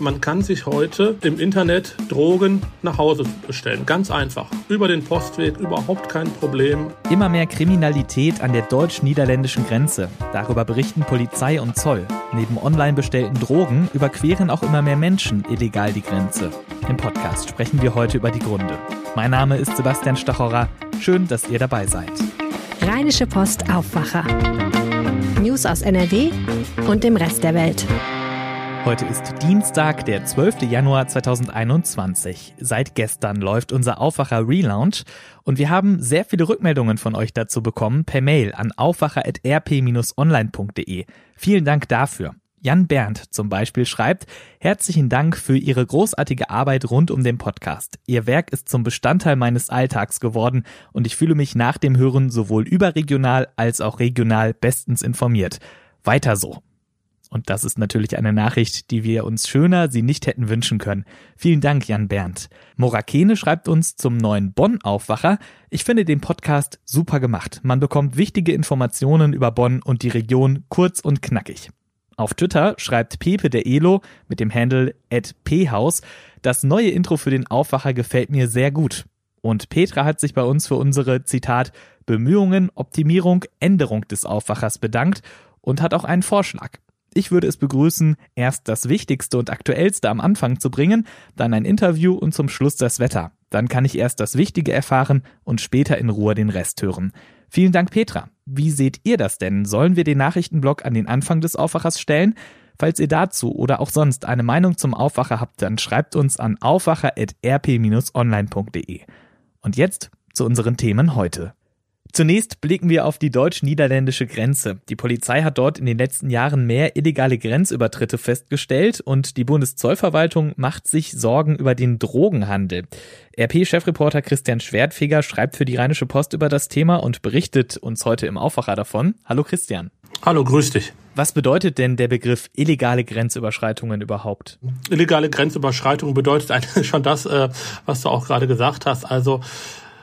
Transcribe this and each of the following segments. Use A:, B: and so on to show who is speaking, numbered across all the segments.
A: Man kann sich heute im Internet Drogen nach Hause bestellen. Ganz einfach. Über den Postweg, überhaupt kein Problem.
B: Immer mehr Kriminalität an der deutsch-niederländischen Grenze. Darüber berichten Polizei und Zoll. Neben online bestellten Drogen überqueren auch immer mehr Menschen illegal die Grenze. Im Podcast sprechen wir heute über die Gründe. Mein Name ist Sebastian Stachorer. Schön, dass ihr dabei seid.
C: Rheinische Post Aufwacher. News aus NRW und dem Rest der Welt.
B: Heute ist Dienstag, der 12. Januar 2021. Seit gestern läuft unser Aufwacher Relaunch und wir haben sehr viele Rückmeldungen von euch dazu bekommen per Mail an aufwacher.rp-online.de. Vielen Dank dafür. Jan Berndt zum Beispiel schreibt, herzlichen Dank für Ihre großartige Arbeit rund um den Podcast. Ihr Werk ist zum Bestandteil meines Alltags geworden und ich fühle mich nach dem Hören sowohl überregional als auch regional bestens informiert. Weiter so. Und das ist natürlich eine Nachricht, die wir uns schöner sie nicht hätten wünschen können. Vielen Dank, Jan Berndt. Morakene schreibt uns zum neuen Bonn-Aufwacher. Ich finde den Podcast super gemacht. Man bekommt wichtige Informationen über Bonn und die Region kurz und knackig. Auf Twitter schreibt Pepe der Elo mit dem Handle @phaus, das neue Intro für den Aufwacher gefällt mir sehr gut. Und Petra hat sich bei uns für unsere Zitat Bemühungen, Optimierung, Änderung des Aufwachers bedankt und hat auch einen Vorschlag. Ich würde es begrüßen, erst das Wichtigste und Aktuellste am Anfang zu bringen, dann ein Interview und zum Schluss das Wetter. Dann kann ich erst das Wichtige erfahren und später in Ruhe den Rest hören. Vielen Dank, Petra. Wie seht ihr das denn? Sollen wir den Nachrichtenblock an den Anfang des Aufwachers stellen? Falls ihr dazu oder auch sonst eine Meinung zum Aufwacher habt, dann schreibt uns an aufwacher.rp-online.de. Und jetzt zu unseren Themen heute. Zunächst blicken wir auf die deutsch-niederländische Grenze. Die Polizei hat dort in den letzten Jahren mehr illegale Grenzübertritte festgestellt und die Bundeszollverwaltung macht sich Sorgen über den Drogenhandel. RP-Chefreporter Christian Schwertfeger schreibt für die Rheinische Post über das Thema und berichtet uns heute im Aufwacher davon. Hallo Christian.
A: Hallo, grüß dich.
B: Was bedeutet denn der Begriff illegale Grenzüberschreitungen überhaupt?
A: Illegale Grenzüberschreitung bedeutet eigentlich schon das, äh, was du auch gerade gesagt hast. Also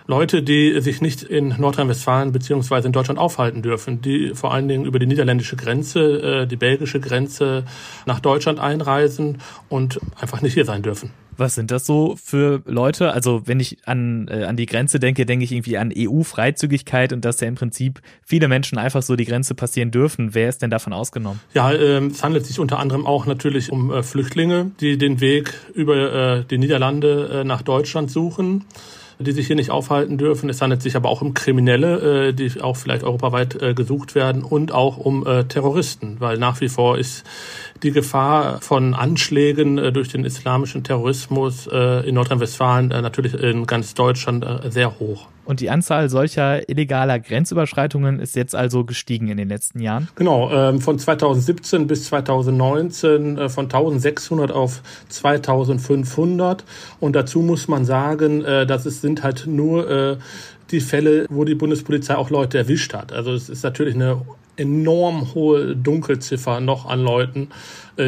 A: Leute, die sich nicht in Nordrhein-Westfalen beziehungsweise in Deutschland aufhalten dürfen, die vor allen Dingen über die niederländische Grenze, äh, die belgische Grenze nach Deutschland einreisen und einfach nicht hier sein dürfen.
B: Was sind das so für Leute? Also wenn ich an, äh, an die Grenze denke, denke ich irgendwie an EU-Freizügigkeit und dass ja im Prinzip viele Menschen einfach so die Grenze passieren dürfen. Wer ist denn davon ausgenommen?
A: Ja, äh, es handelt sich unter anderem auch natürlich um äh, Flüchtlinge, die den Weg über äh, die Niederlande äh, nach Deutschland suchen die sich hier nicht aufhalten dürfen. Es handelt sich aber auch um Kriminelle, äh, die auch vielleicht europaweit äh, gesucht werden und auch um äh, Terroristen, weil nach wie vor ist die Gefahr von Anschlägen äh, durch den islamischen Terrorismus äh, in Nordrhein-Westfalen äh, natürlich in ganz Deutschland sehr hoch.
B: Und die Anzahl solcher illegaler Grenzüberschreitungen ist jetzt also gestiegen in den letzten Jahren?
A: Genau, ähm, von 2017 bis 2019 von 1600 auf 2500. Und dazu muss man sagen, dass es sind halt nur die Fälle, wo die Bundespolizei auch Leute erwischt hat. Also es ist natürlich eine enorm hohe Dunkelziffer noch an Leuten,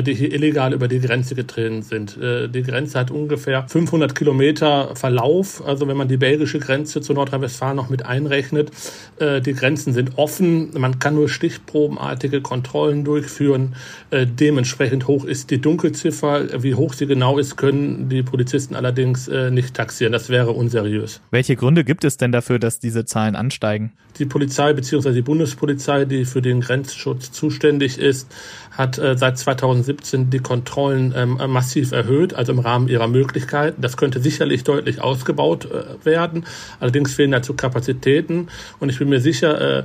A: die hier illegal über die Grenze getreten sind. Äh, die Grenze hat ungefähr 500 Kilometer Verlauf. Also wenn man die belgische Grenze zu Nordrhein-Westfalen noch mit einrechnet, äh, die Grenzen sind offen. Man kann nur stichprobenartige Kontrollen durchführen. Dementsprechend hoch ist die Dunkelziffer. Wie hoch sie genau ist, können die Polizisten allerdings nicht taxieren. Das wäre unseriös.
B: Welche Gründe gibt es denn dafür, dass diese Zahlen ansteigen?
A: Die Polizei bzw. die Bundespolizei, die für den Grenzschutz zuständig ist, hat äh, seit 2017 die Kontrollen ähm, massiv erhöht, also im Rahmen ihrer Möglichkeiten. Das könnte sicherlich deutlich ausgebaut äh, werden. Allerdings fehlen dazu Kapazitäten. Und ich bin mir sicher, äh,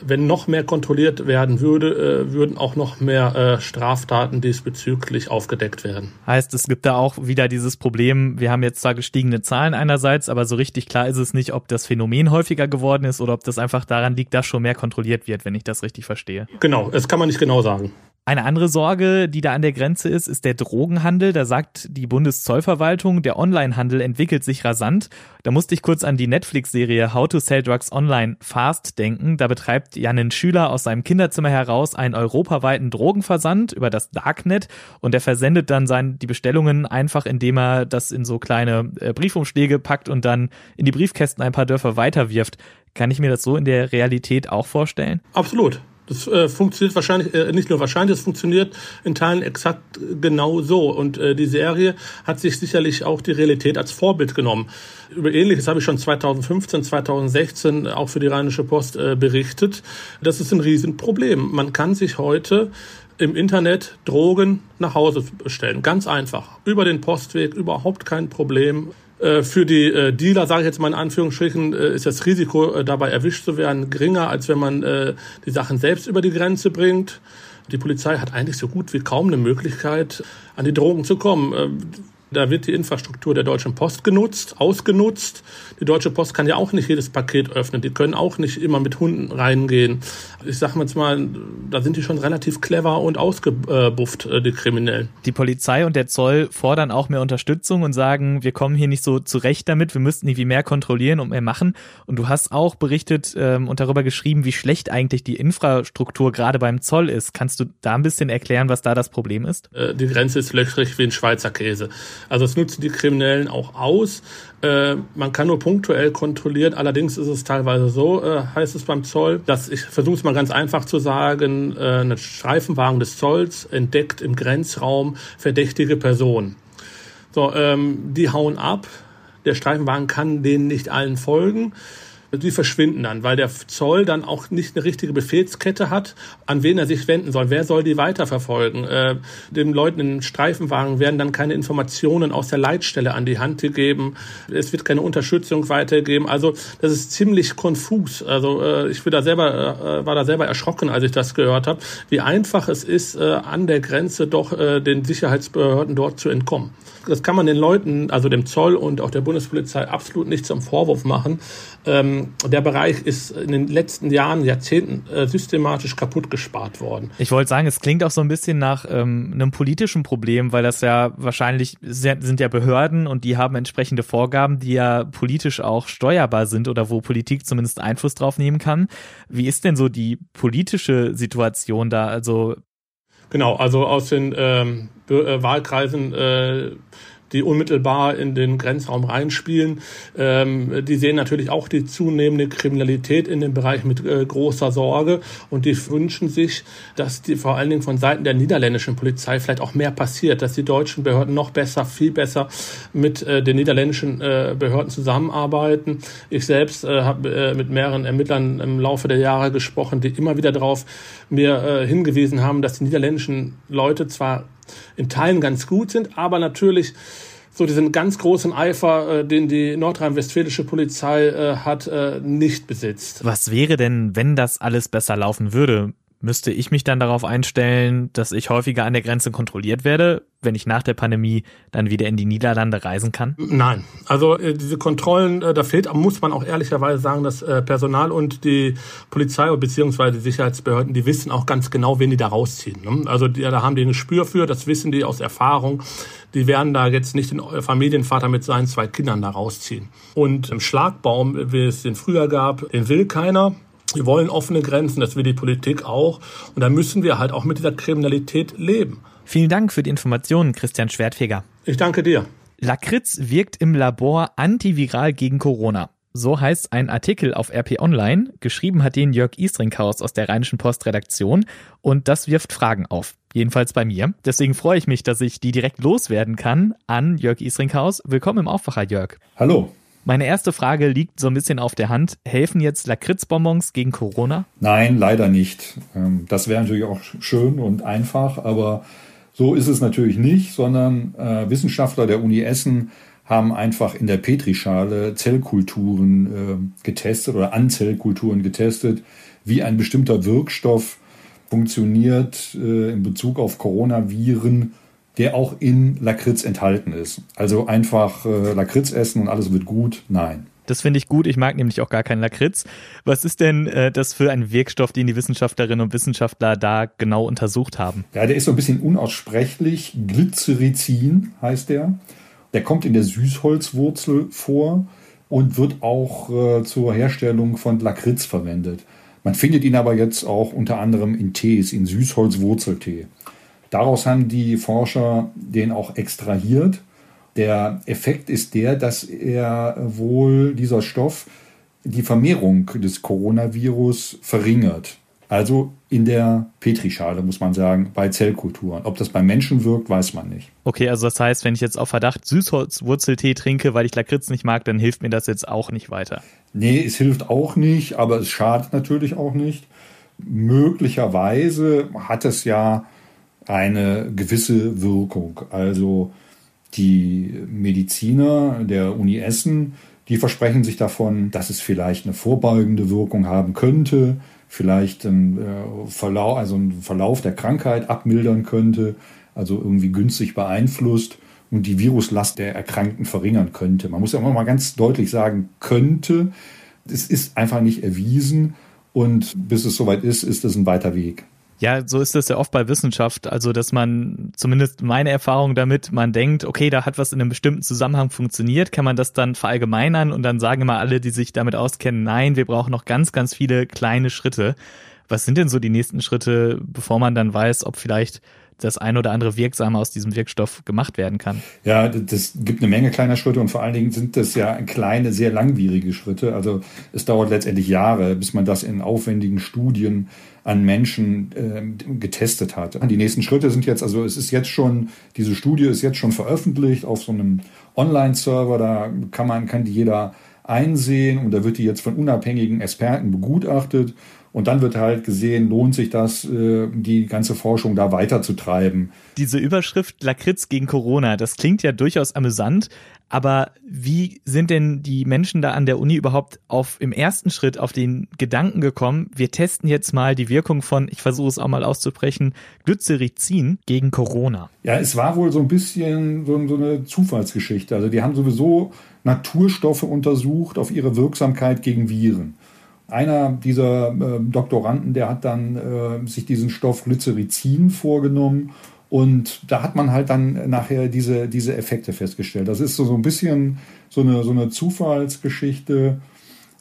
A: wenn noch mehr kontrolliert werden würde, äh, würden auch noch mehr äh, Straftaten diesbezüglich aufgedeckt werden.
B: Heißt, es gibt da auch wieder dieses Problem, wir haben jetzt zwar gestiegene Zahlen einerseits, aber so richtig klar ist es nicht, ob das Phänomen häufiger geworden ist oder ob das einfach daran liegt, dass schon mehr kontrolliert wird, wenn ich das richtig verstehe.
A: Genau, das kann man nicht genau sagen.
B: Eine andere Sorge, die da an der Grenze ist, ist der Drogenhandel. Da sagt die Bundeszollverwaltung, der Onlinehandel entwickelt sich rasant. Da musste ich kurz an die Netflix-Serie How to Sell Drugs Online Fast denken. Da betreibt Janin Schüler aus seinem Kinderzimmer heraus einen europaweiten Drogenversand über das Darknet und er versendet dann sein, die Bestellungen einfach, indem er das in so kleine äh, Briefumschläge packt und dann in die Briefkästen ein paar Dörfer weiterwirft. Kann ich mir das so in der Realität auch vorstellen?
A: Absolut. Das äh, funktioniert wahrscheinlich, äh, nicht nur wahrscheinlich, es funktioniert in Teilen exakt genau so. Und äh, die Serie hat sich sicherlich auch die Realität als Vorbild genommen. Über Ähnliches habe ich schon 2015, 2016 auch für die Rheinische Post äh, berichtet. Das ist ein Riesenproblem. Man kann sich heute im Internet Drogen nach Hause bestellen. Ganz einfach. Über den Postweg, überhaupt kein Problem. Äh, für die äh, Dealer, sage ich jetzt mal in Anführungsstrichen, äh, ist das Risiko, dabei erwischt zu werden, geringer, als wenn man die Sachen selbst über die Grenze bringt. Die Polizei hat eigentlich so gut wie kaum eine Möglichkeit, an die Drogen zu kommen. Da wird die Infrastruktur der Deutschen Post genutzt, ausgenutzt. Die Deutsche Post kann ja auch nicht jedes Paket öffnen. Die können auch nicht immer mit Hunden reingehen. Ich sage jetzt mal, da sind die schon relativ clever und ausgebufft, äh, die Kriminellen.
B: Die Polizei und der Zoll fordern auch mehr Unterstützung und sagen, wir kommen hier nicht so zurecht damit, wir müssten irgendwie mehr kontrollieren und mehr machen. Und du hast auch berichtet ähm, und darüber geschrieben, wie schlecht eigentlich die Infrastruktur gerade beim Zoll ist. Kannst du da ein bisschen erklären, was da das Problem ist?
A: Äh, die Grenze ist löchrig wie ein Schweizer Käse. Also das nutzen die Kriminellen auch aus. Äh, man kann nur punktuell kontrollieren. Allerdings ist es teilweise so, äh, heißt es beim Zoll, dass ich versuche es mal ganz einfach zu sagen, äh, ein Streifenwagen des Zolls entdeckt im Grenzraum verdächtige Personen. So, ähm, die hauen ab. Der Streifenwagen kann denen nicht allen folgen die verschwinden dann, weil der Zoll dann auch nicht eine richtige Befehlskette hat, an wen er sich wenden soll. Wer soll die weiterverfolgen? Äh, den Leuten in Streifenwagen werden dann keine Informationen aus der Leitstelle an die Hand gegeben. Es wird keine Unterstützung weitergegeben. Also das ist ziemlich konfus. Also äh, ich bin da selber, äh, war da selber erschrocken, als ich das gehört habe, wie einfach es ist, äh, an der Grenze doch äh, den Sicherheitsbehörden dort zu entkommen das kann man den Leuten, also dem Zoll und auch der Bundespolizei absolut nicht zum Vorwurf machen. Ähm, der Bereich ist in den letzten Jahren, Jahrzehnten äh, systematisch kaputt gespart worden.
B: Ich wollte sagen, es klingt auch so ein bisschen nach ähm, einem politischen Problem, weil das ja wahrscheinlich sind ja Behörden und die haben entsprechende Vorgaben, die ja politisch auch steuerbar sind oder wo Politik zumindest Einfluss drauf nehmen kann. Wie ist denn so die politische Situation da? Also
A: Genau, also aus den ähm, äh, Wahlkreisen äh, die unmittelbar in den Grenzraum reinspielen. Ähm, die sehen natürlich auch die zunehmende Kriminalität in dem Bereich mit äh, großer Sorge und die wünschen sich, dass die vor allen Dingen von Seiten der niederländischen Polizei vielleicht auch mehr passiert, dass die deutschen Behörden noch besser, viel besser mit äh, den niederländischen äh, Behörden zusammenarbeiten. Ich selbst äh, habe äh, mit mehreren Ermittlern im Laufe der Jahre gesprochen, die immer wieder darauf mir äh, hingewiesen haben, dass die niederländischen Leute zwar in Teilen ganz gut sind, aber natürlich so diesen ganz großen Eifer, äh, den die nordrhein-westfälische Polizei äh, hat, äh, nicht besitzt.
B: Was wäre denn, wenn das alles besser laufen würde? Müsste ich mich dann darauf einstellen, dass ich häufiger an der Grenze kontrolliert werde, wenn ich nach der Pandemie dann wieder in die Niederlande reisen kann?
A: Nein, also äh, diese Kontrollen, äh, da fehlt, muss man auch ehrlicherweise sagen, dass äh, Personal und die Polizei bzw. Sicherheitsbehörden, die wissen auch ganz genau, wen die da rausziehen. Ne? Also die, da haben die ein Gespür für, das wissen die aus Erfahrung. Die werden da jetzt nicht den Familienvater mit seinen zwei Kindern da rausziehen. Und im Schlagbaum, wie es den früher gab, den will keiner. Wir wollen offene Grenzen, das will die Politik auch. Und da müssen wir halt auch mit dieser Kriminalität leben.
B: Vielen Dank für die Informationen, Christian Schwertfeger.
A: Ich danke dir.
B: Lakritz wirkt im Labor antiviral gegen Corona. So heißt ein Artikel auf RP Online. Geschrieben hat den Jörg Istringhaus aus der Rheinischen Post Redaktion. Und das wirft Fragen auf. Jedenfalls bei mir. Deswegen freue ich mich, dass ich die direkt loswerden kann an Jörg Istringhaus. Willkommen im Aufwacher, Jörg.
D: Hallo.
B: Meine erste Frage liegt so ein bisschen auf der Hand. Helfen jetzt Lakritzbonbons gegen Corona?
D: Nein, leider nicht. Ähm, das wäre natürlich auch schön und einfach, aber so ist es natürlich nicht, sondern äh, Wissenschaftler der Uni Essen haben einfach in der Petrischale Zellkulturen äh, getestet oder an Zellkulturen getestet, wie ein bestimmter Wirkstoff funktioniert äh, in Bezug auf Coronaviren der auch in Lakritz enthalten ist. Also einfach äh, Lakritz essen und alles wird gut. Nein.
B: Das finde ich gut. Ich mag nämlich auch gar keinen Lakritz. Was ist denn äh, das für ein Wirkstoff, den die Wissenschaftlerinnen und Wissenschaftler da genau untersucht haben?
D: Ja, der ist so ein bisschen unaussprechlich. Glycerizin heißt der. Der kommt in der Süßholzwurzel vor und wird auch äh, zur Herstellung von Lakritz verwendet. Man findet ihn aber jetzt auch unter anderem in Tees, in Süßholzwurzeltee. Daraus haben die Forscher den auch extrahiert. Der Effekt ist der, dass er wohl dieser Stoff die Vermehrung des Coronavirus verringert. Also in der Petrischale, muss man sagen, bei Zellkulturen. Ob das beim Menschen wirkt, weiß man nicht.
B: Okay, also das heißt, wenn ich jetzt auf Verdacht Süßholzwurzeltee trinke, weil ich Lakritz nicht mag, dann hilft mir das jetzt auch nicht weiter.
D: Nee, es hilft auch nicht, aber es schadet natürlich auch nicht. Möglicherweise hat es ja eine gewisse Wirkung. Also die Mediziner der Uni Essen, die versprechen sich davon, dass es vielleicht eine vorbeugende Wirkung haben könnte, vielleicht einen äh, Verlauf, also einen Verlauf der Krankheit abmildern könnte, also irgendwie günstig beeinflusst und die Viruslast der Erkrankten verringern könnte. Man muss ja immer mal ganz deutlich sagen, könnte. Es ist einfach nicht erwiesen und bis es soweit ist, ist es ein weiter Weg.
B: Ja, so ist das ja oft bei Wissenschaft. Also, dass man, zumindest meine Erfahrung damit, man denkt, okay, da hat was in einem bestimmten Zusammenhang funktioniert, kann man das dann verallgemeinern und dann sagen immer alle, die sich damit auskennen, nein, wir brauchen noch ganz, ganz viele kleine Schritte. Was sind denn so die nächsten Schritte, bevor man dann weiß, ob vielleicht das ein oder andere Wirksame aus diesem Wirkstoff gemacht werden kann.
D: Ja, das gibt eine Menge kleiner Schritte und vor allen Dingen sind das ja kleine, sehr langwierige Schritte. Also es dauert letztendlich Jahre, bis man das in aufwendigen Studien an Menschen äh, getestet hat. Die nächsten Schritte sind jetzt, also es ist jetzt schon, diese Studie ist jetzt schon veröffentlicht auf so einem Online-Server, da kann man, kann die jeder einsehen und da wird die jetzt von unabhängigen Experten begutachtet und dann wird halt gesehen, lohnt sich das, äh, die ganze Forschung da weiterzutreiben.
B: Diese Überschrift Lakritz gegen Corona, das klingt ja durchaus amüsant, aber wie sind denn die Menschen da an der Uni überhaupt auf im ersten Schritt auf den Gedanken gekommen, wir testen jetzt mal die Wirkung von, ich versuche es auch mal auszusprechen, Glycerizin gegen Corona?
D: Ja, es war wohl so ein bisschen so, so eine Zufallsgeschichte. Also die haben sowieso Naturstoffe untersucht auf ihre Wirksamkeit gegen Viren. Einer dieser äh, Doktoranden, der hat dann äh, sich diesen Stoff Glycerizin vorgenommen und da hat man halt dann nachher diese, diese Effekte festgestellt. Das ist so, so ein bisschen so eine, so eine Zufallsgeschichte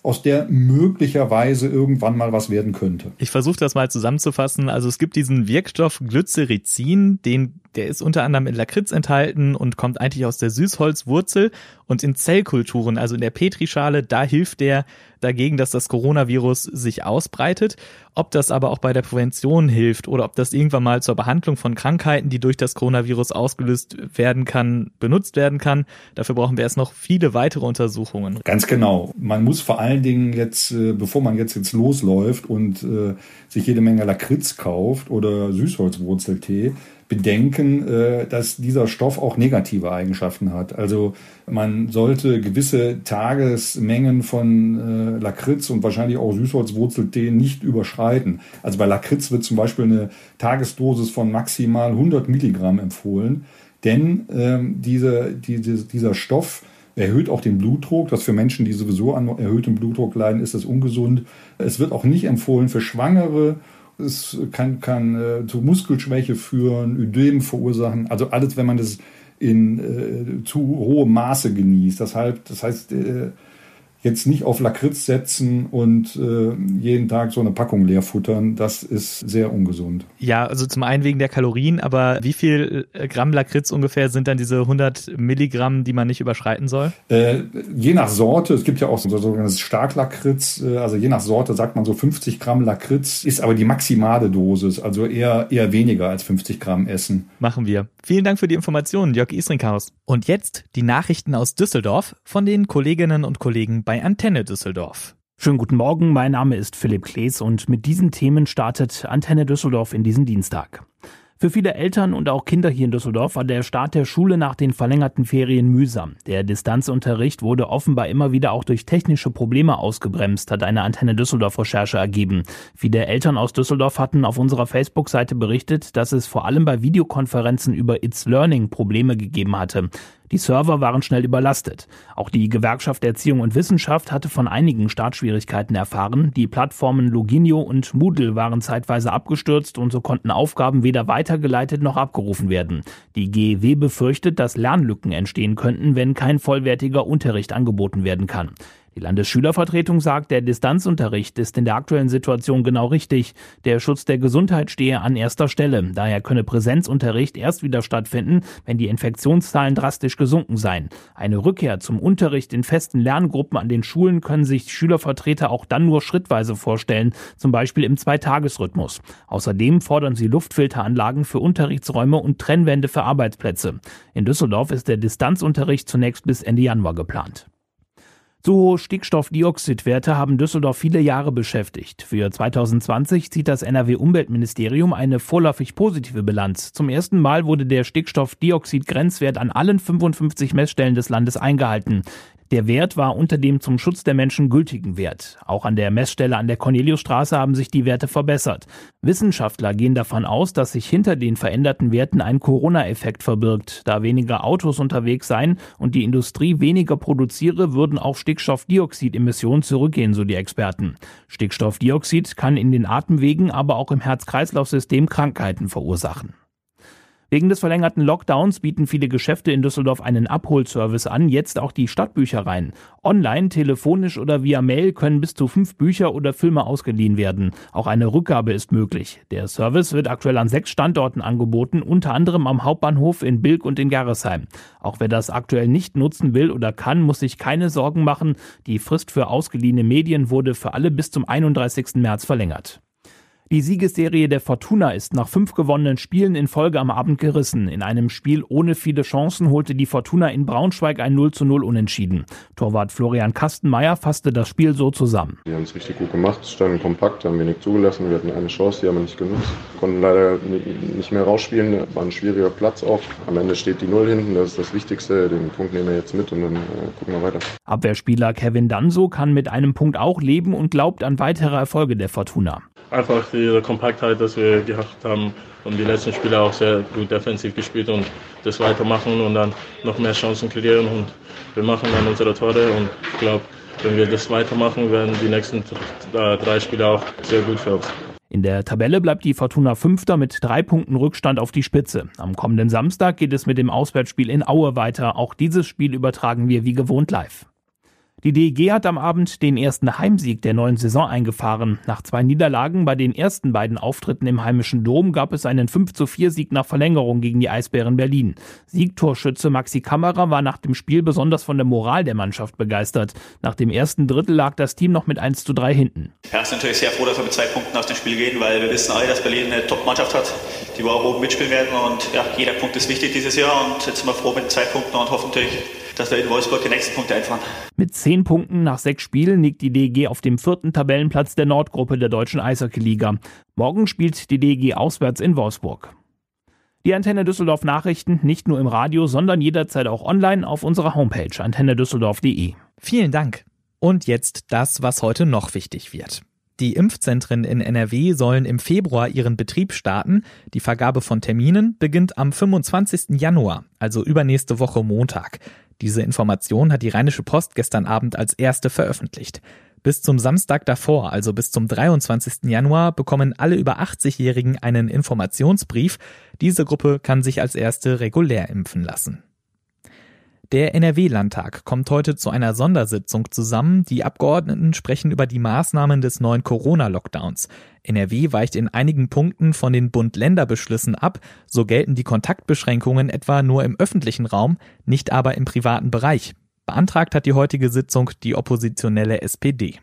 D: aus der möglicherweise irgendwann mal was werden könnte.
B: Ich versuche das mal zusammenzufassen. Also es gibt diesen Wirkstoff Glycerizin, den der ist unter anderem in Lakritz enthalten und kommt eigentlich aus der Süßholzwurzel und in Zellkulturen, also in der Petrischale, da hilft der dagegen, dass das Coronavirus sich ausbreitet. Ob das aber auch bei der Prävention hilft oder ob das irgendwann mal zur Behandlung von Krankheiten, die durch das Coronavirus ausgelöst werden kann, benutzt werden kann, dafür brauchen wir erst noch viele weitere Untersuchungen.
D: Ganz genau. Man muss vor allen Dingen jetzt, äh, bevor man jetzt jetzt losläuft und äh, sich jede Menge Lakritz kauft oder Süßholzwurzeltee, bedenken, äh, dass dieser Stoff auch negative Eigenschaften hat. Also man sollte gewisse Tagesmengen von äh, Lakritz und wahrscheinlich auch Süßholzwurzeltee nicht überschreiten. Also bei Lakritz wird zum Beispiel eine Tagesdosis von maximal 100 Milligramm empfohlen, denn ähm, diese, diese, dieser Stoff erhöht auch den Blutdruck. Das für Menschen, die sowieso an erhöhtem Blutdruck leiden, ist das ungesund. Es wird auch nicht empfohlen für Schwangere es kann, kann äh, zu Muskelschwäche führen, Ödem verursachen. Also alles, wenn man das in äh, zu hohem Maße genießt. Deshalb, das heißt, äh, jetzt nicht auf Lakritz setzen und äh, jeden Tag so eine Packung leer futtern, das ist sehr ungesund.
B: Ja, also zum einen wegen der Kalorien, aber wie viel äh, Gramm Lakritz ungefähr sind dann diese 100 Milligramm, die man nicht überschreiten soll?
D: Äh, je nach Sorte, es gibt ja auch so sogenanntes Starklakritz, äh, also je nach Sorte sagt man so 50 Gramm Lakritz, ist aber die maximale Dosis, also eher, eher weniger als 50 Gramm essen.
B: Machen wir. Vielen Dank für die Informationen, Jörg Isringhaus. Und jetzt die Nachrichten aus Düsseldorf von den Kolleginnen und Kollegen bei Antenne Düsseldorf.
E: Schönen guten Morgen, mein Name ist Philipp Klees und mit diesen Themen startet Antenne Düsseldorf in diesen Dienstag. Für viele Eltern und auch Kinder hier in Düsseldorf war der Start der Schule nach den verlängerten Ferien mühsam. Der Distanzunterricht wurde offenbar immer wieder auch durch technische Probleme ausgebremst, hat eine Antenne Düsseldorf Recherche ergeben. Viele Eltern aus Düsseldorf hatten auf unserer Facebook-Seite berichtet, dass es vor allem bei Videokonferenzen über It's Learning Probleme gegeben hatte. Die Server waren schnell überlastet. Auch die Gewerkschaft Erziehung und Wissenschaft hatte von einigen Startschwierigkeiten erfahren. Die Plattformen Loginio und Moodle waren zeitweise abgestürzt und so konnten Aufgaben weder weitergeleitet noch abgerufen werden. Die GEW befürchtet, dass Lernlücken entstehen könnten, wenn kein vollwertiger Unterricht angeboten werden kann. Die Landesschülervertretung sagt, der Distanzunterricht ist in der aktuellen Situation genau richtig. Der Schutz der Gesundheit stehe an erster Stelle. Daher könne Präsenzunterricht erst wieder stattfinden, wenn die Infektionszahlen drastisch gesunken seien. Eine Rückkehr zum Unterricht in festen Lerngruppen an den Schulen können sich Schülervertreter auch dann nur schrittweise vorstellen, zum Beispiel im Zweitagesrhythmus. Außerdem fordern sie Luftfilteranlagen für Unterrichtsräume und Trennwände für Arbeitsplätze. In Düsseldorf ist der Distanzunterricht zunächst bis Ende Januar geplant. Zu hohe Stickstoffdioxidwerte haben Düsseldorf viele Jahre beschäftigt. Für 2020 zieht das NRW-Umweltministerium eine vorläufig positive Bilanz. Zum ersten Mal wurde der Stickstoffdioxid-Grenzwert an allen 55 Messstellen des Landes eingehalten. Der Wert war unter dem zum Schutz der Menschen gültigen Wert. Auch an der Messstelle an der Corneliusstraße haben sich die Werte verbessert. Wissenschaftler gehen davon aus, dass sich hinter den veränderten Werten ein Corona-Effekt verbirgt. Da weniger Autos unterwegs seien und die Industrie weniger produziere, würden auch Stickstoffdioxidemissionen zurückgehen, so die Experten. Stickstoffdioxid kann in den Atemwegen, aber auch im Herz-Kreislauf-System Krankheiten verursachen. Wegen des verlängerten Lockdowns bieten viele Geschäfte in Düsseldorf einen Abholservice an, jetzt auch die Stadtbüchereien. Online, telefonisch oder via Mail können bis zu fünf Bücher oder Filme ausgeliehen werden. Auch eine Rückgabe ist möglich. Der Service wird aktuell an sechs Standorten angeboten, unter anderem am Hauptbahnhof in Bilk und in Gerresheim. Auch wer das aktuell nicht nutzen will oder kann, muss sich keine Sorgen machen. Die Frist für ausgeliehene Medien wurde für alle bis zum 31. März verlängert. Die Siegesserie der Fortuna ist nach fünf gewonnenen Spielen in Folge am Abend gerissen. In einem Spiel ohne viele Chancen holte die Fortuna in Braunschweig ein 0 zu 0 unentschieden. Torwart Florian Kastenmeier fasste das Spiel so zusammen.
F: Wir haben es richtig gut gemacht, standen kompakt, haben wenig zugelassen. Wir hatten eine Chance, die haben wir nicht genutzt. Konnten leider nicht mehr rausspielen, war ein schwieriger Platz auch. Am Ende steht die Null hinten, das ist das Wichtigste. Den Punkt nehmen wir jetzt mit und dann äh, gucken wir weiter.
E: Abwehrspieler Kevin Danso kann mit einem Punkt auch leben und glaubt an weitere Erfolge der Fortuna
G: einfach die Kompaktheit, dass wir gehabt haben und die letzten Spiele auch sehr gut defensiv gespielt und das weitermachen und dann noch mehr Chancen kreieren und wir machen dann unsere Tore und ich glaube, wenn wir das weitermachen, werden die nächsten drei Spiele auch sehr gut für uns.
E: In der Tabelle bleibt die Fortuna Fünfter mit drei Punkten Rückstand auf die Spitze. Am kommenden Samstag geht es mit dem Auswärtsspiel in Aue weiter. Auch dieses Spiel übertragen wir wie gewohnt live. Die DEG hat am Abend den ersten Heimsieg der neuen Saison eingefahren. Nach zwei Niederlagen bei den ersten beiden Auftritten im heimischen Dom gab es einen 5 zu 4 Sieg nach Verlängerung gegen die Eisbären Berlin. Siegtorschütze Maxi Kammerer war nach dem Spiel besonders von der Moral der Mannschaft begeistert. Nach dem ersten Drittel lag das Team noch mit 1 zu 3 hinten.
H: Ja, sind natürlich sehr froh, dass wir mit zwei Punkten aus dem Spiel gehen, weil wir wissen alle, dass Berlin eine Top-Mannschaft hat, die wir auch oben mitspielen werden und ja, jeder Punkt ist wichtig dieses Jahr und jetzt sind wir froh mit zwei Punkten und hoffen natürlich, dass wir in Wolfsburg die nächsten Punkte einfahren.
E: Mit zehn Punkten nach sechs Spielen liegt die DEG auf dem vierten Tabellenplatz der Nordgruppe der deutschen Eishockey-Liga. Morgen spielt die DEG auswärts in Wolfsburg. Die Antenne Düsseldorf Nachrichten nicht nur im Radio, sondern jederzeit auch online auf unserer Homepage antennedüsseldorf.de.
B: Vielen Dank. Und jetzt das, was heute noch wichtig wird. Die Impfzentren in NRW sollen im Februar ihren Betrieb starten. Die Vergabe von Terminen beginnt am 25. Januar, also übernächste Woche Montag. Diese Information hat die Rheinische Post gestern Abend als erste veröffentlicht. Bis zum Samstag davor, also bis zum 23. Januar, bekommen alle über 80-Jährigen einen Informationsbrief. Diese Gruppe kann sich als erste regulär impfen lassen. Der NRW-Landtag kommt heute zu einer Sondersitzung zusammen. Die Abgeordneten sprechen über die Maßnahmen des neuen Corona-Lockdowns. NRW weicht in einigen Punkten von den Bund-Länder-Beschlüssen ab. So gelten die Kontaktbeschränkungen etwa nur im öffentlichen Raum, nicht aber im privaten Bereich. Beantragt hat die heutige Sitzung die oppositionelle SPD.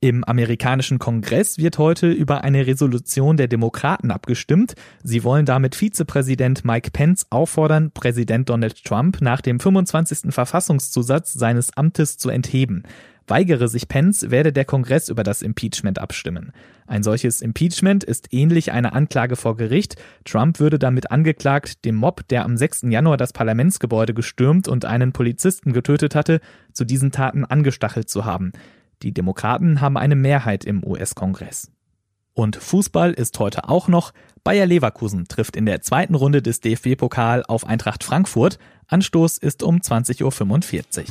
B: Im amerikanischen Kongress wird heute über eine Resolution der Demokraten abgestimmt. Sie wollen damit Vizepräsident Mike Pence auffordern, Präsident Donald Trump nach dem 25. Verfassungszusatz seines Amtes zu entheben. Weigere sich Pence, werde der Kongress über das Impeachment abstimmen. Ein solches Impeachment ist ähnlich einer Anklage vor Gericht. Trump würde damit angeklagt, dem Mob, der am 6. Januar das Parlamentsgebäude gestürmt und einen Polizisten getötet hatte, zu diesen Taten angestachelt zu haben. Die Demokraten haben eine Mehrheit im US-Kongress. Und Fußball ist heute auch noch. Bayer Leverkusen trifft in der zweiten Runde des DFB-Pokal auf Eintracht Frankfurt. Anstoß ist um 20.45 Uhr.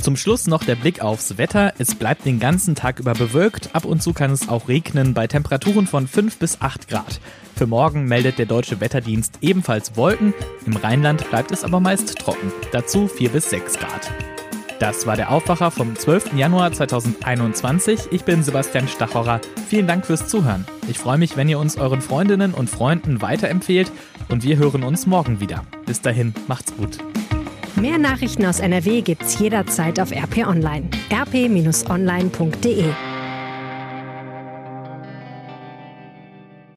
B: Zum Schluss noch der Blick aufs Wetter. Es bleibt den ganzen Tag über bewölkt. Ab und zu kann es auch regnen bei Temperaturen von 5 bis 8 Grad. Für morgen meldet der Deutsche Wetterdienst ebenfalls Wolken. Im Rheinland bleibt es aber meist trocken. Dazu 4 bis 6 Grad. Das war der Aufwacher vom 12. Januar 2021. Ich bin Sebastian Stachorer. Vielen Dank fürs Zuhören. Ich freue mich, wenn ihr uns euren Freundinnen und Freunden weiterempfehlt und wir hören uns morgen wieder. Bis dahin, macht's gut.
C: Mehr Nachrichten aus NRW gibt's jederzeit auf RP Online. rp-online.de